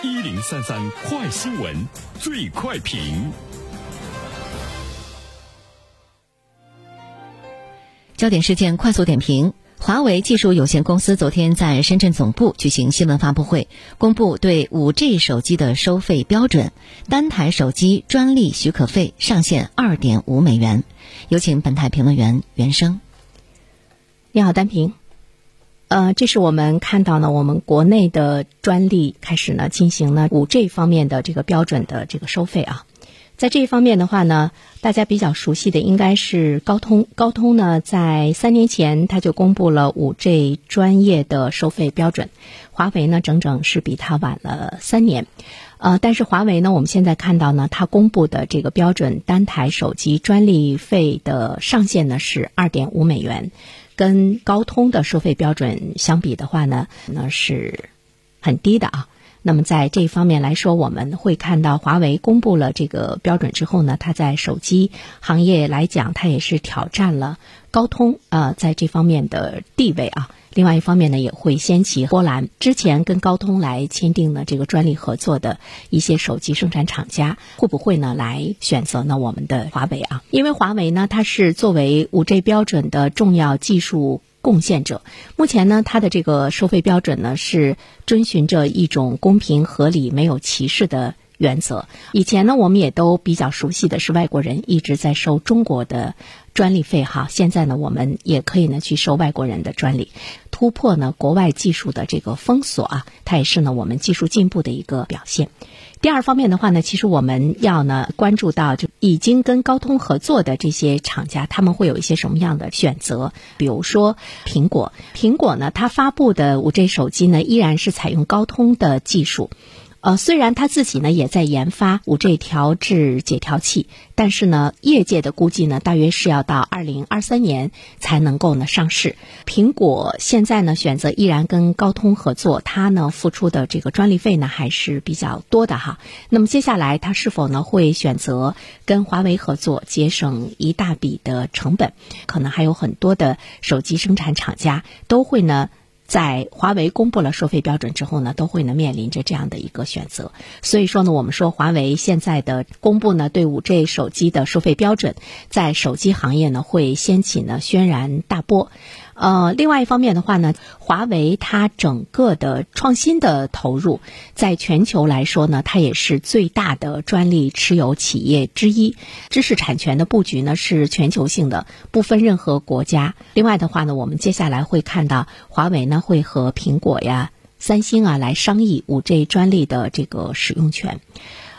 一零三三快新闻，最快评。焦点事件快速点评：华为技术有限公司昨天在深圳总部举行新闻发布会，公布对五 G 手机的收费标准，单台手机专利许可费上限二点五美元。有请本台评论员袁生。你好，单平。呃，这是我们看到呢，我们国内的专利开始呢进行了五 G 方面的这个标准的这个收费啊。在这一方面的话呢，大家比较熟悉的应该是高通。高通呢，在三年前它就公布了五 G 专业的收费标准，华为呢整整是比它晚了三年。呃，但是华为呢，我们现在看到呢，它公布的这个标准单台手机专利费的上限呢是二点五美元，跟高通的收费标准相比的话呢，那是很低的啊。那么在这方面来说，我们会看到华为公布了这个标准之后呢，它在手机行业来讲，它也是挑战了高通啊在这方面的地位啊。另外一方面呢，也会掀起波澜。之前跟高通来签订的这个专利合作的一些手机生产厂家，会不会呢来选择呢我们的华为啊？因为华为呢，它是作为五 G 标准的重要技术。贡献者，目前呢，它的这个收费标准呢是遵循着一种公平、合理、没有歧视的原则。以前呢，我们也都比较熟悉的是外国人一直在收中国的专利费哈，现在呢，我们也可以呢去收外国人的专利，突破呢国外技术的这个封锁啊，它也是呢我们技术进步的一个表现。第二方面的话呢，其实我们要呢关注到，就已经跟高通合作的这些厂家，他们会有一些什么样的选择？比如说苹果，苹果呢，它发布的五 G 手机呢，依然是采用高通的技术。呃，虽然他自己呢也在研发五 G 调制解调器，但是呢，业界的估计呢，大约是要到二零二三年才能够呢上市。苹果现在呢选择依然跟高通合作，它呢付出的这个专利费呢还是比较多的哈。那么接下来它是否呢会选择跟华为合作，节省一大笔的成本？可能还有很多的手机生产厂家都会呢。在华为公布了收费标准之后呢，都会呢面临着这样的一个选择。所以说呢，我们说华为现在的公布呢对五 G 手机的收费标准，在手机行业呢会掀起呢轩然大波。呃，另外一方面的话呢，华为它整个的创新的投入，在全球来说呢，它也是最大的专利持有企业之一，知识产权的布局呢是全球性的，不分任何国家。另外的话呢，我们接下来会看到华为呢会和苹果呀、三星啊来商议五 G 专利的这个使用权。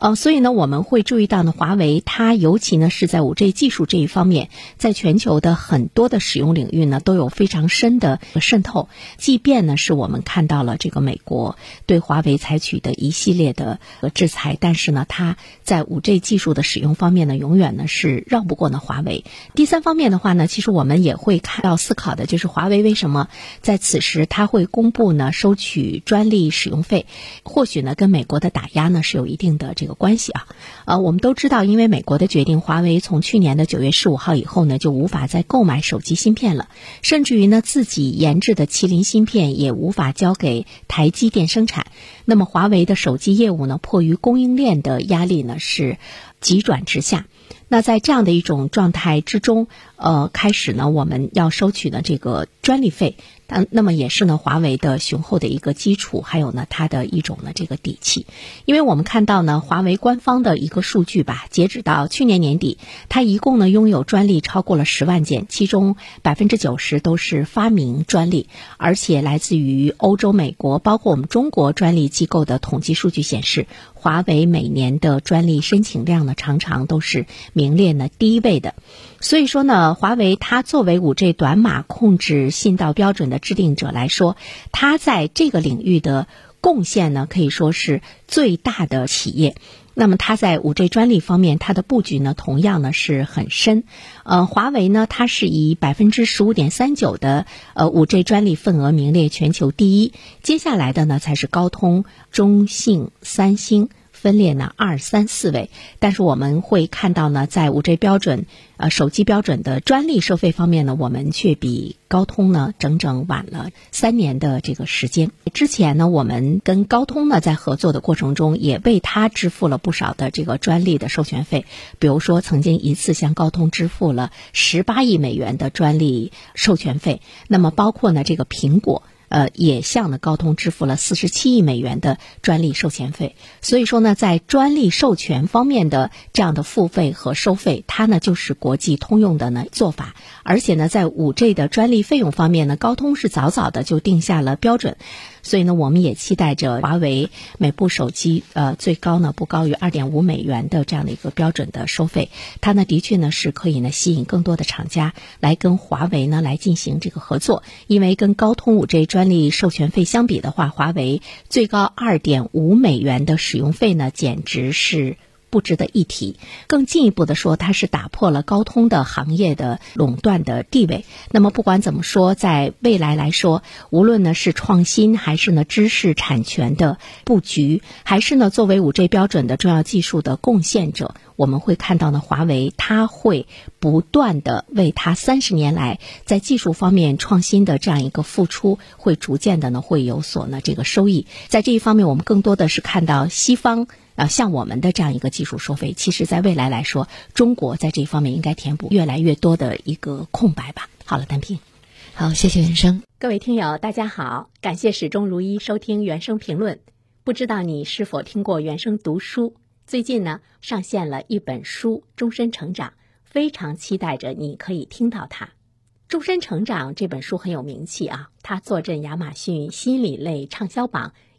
呃，所以呢，我们会注意到呢，华为它尤其呢是在五 G 技术这一方面，在全球的很多的使用领域呢，都有非常深的渗透。即便呢是我们看到了这个美国对华为采取的一系列的制裁，但是呢，它在五 G 技术的使用方面呢，永远呢是绕不过呢华为。第三方面的话呢，其实我们也会看到思考的就是华为为什么在此时它会公布呢收取专利使用费？或许呢跟美国的打压呢是有一定的这个。关系啊，呃，我们都知道，因为美国的决定，华为从去年的九月十五号以后呢，就无法再购买手机芯片了，甚至于呢，自己研制的麒麟芯片也无法交给台积电生产。那么，华为的手机业务呢，迫于供应链的压力呢，是急转直下。那在这样的一种状态之中，呃，开始呢，我们要收取的这个专利费。但，那么也是呢，华为的雄厚的一个基础，还有呢，它的一种呢这个底气。因为我们看到呢，华为官方的一个数据吧，截止到去年年底，它一共呢拥有专利超过了十万件，其中百分之九十都是发明专利，而且来自于欧洲、美国，包括我们中国专利机构的统计数据显示，华为每年的专利申请量呢，常常都是名列呢第一位的。所以说呢，华为它作为五 G 短码控制信道标准的制定者来说，它在这个领域的贡献呢，可以说是最大的企业。那么它在五 G 专利方面，它的布局呢，同样呢是很深。呃，华为呢，它是以百分之十五点三九的呃五 G 专利份额名列全球第一，接下来的呢才是高通、中兴、三星。分列呢二三四位，但是我们会看到呢，在五 G 标准呃手机标准的专利收费方面呢，我们却比高通呢整整晚了三年的这个时间。之前呢，我们跟高通呢在合作的过程中，也为它支付了不少的这个专利的授权费，比如说曾经一次向高通支付了十八亿美元的专利授权费，那么包括呢这个苹果。呃，也向呢高通支付了四十七亿美元的专利授权费。所以说呢，在专利授权方面的这样的付费和收费，它呢就是国际通用的呢做法。而且呢，在五 G 的专利费用方面呢，高通是早早的就定下了标准。所以呢，我们也期待着华为每部手机呃最高呢不高于二点五美元的这样的一个标准的收费。它呢的确呢是可以呢吸引更多的厂家来跟华为呢来进行这个合作，因为跟高通五 G 专利授权费相比的话，华为最高二点五美元的使用费呢简直是。不值得一提。更进一步的说，它是打破了高通的行业的垄断的地位。那么不管怎么说，在未来来说，无论呢是创新，还是呢知识产权的布局，还是呢作为五 G 标准的重要技术的贡献者，我们会看到呢，华为它会不断的为它三十年来在技术方面创新的这样一个付出，会逐渐的呢会有所呢这个收益。在这一方面，我们更多的是看到西方。啊，像我们的这样一个技术收费，其实在未来来说，中国在这方面应该填补越来越多的一个空白吧。好了，单平，好，谢谢原生。各位听友，大家好，感谢始终如一收听原生评论。不知道你是否听过原生读书？最近呢，上线了一本书《终身成长》，非常期待着你可以听到它。《终身成长》这本书很有名气啊，它坐镇亚马逊心理类畅销榜。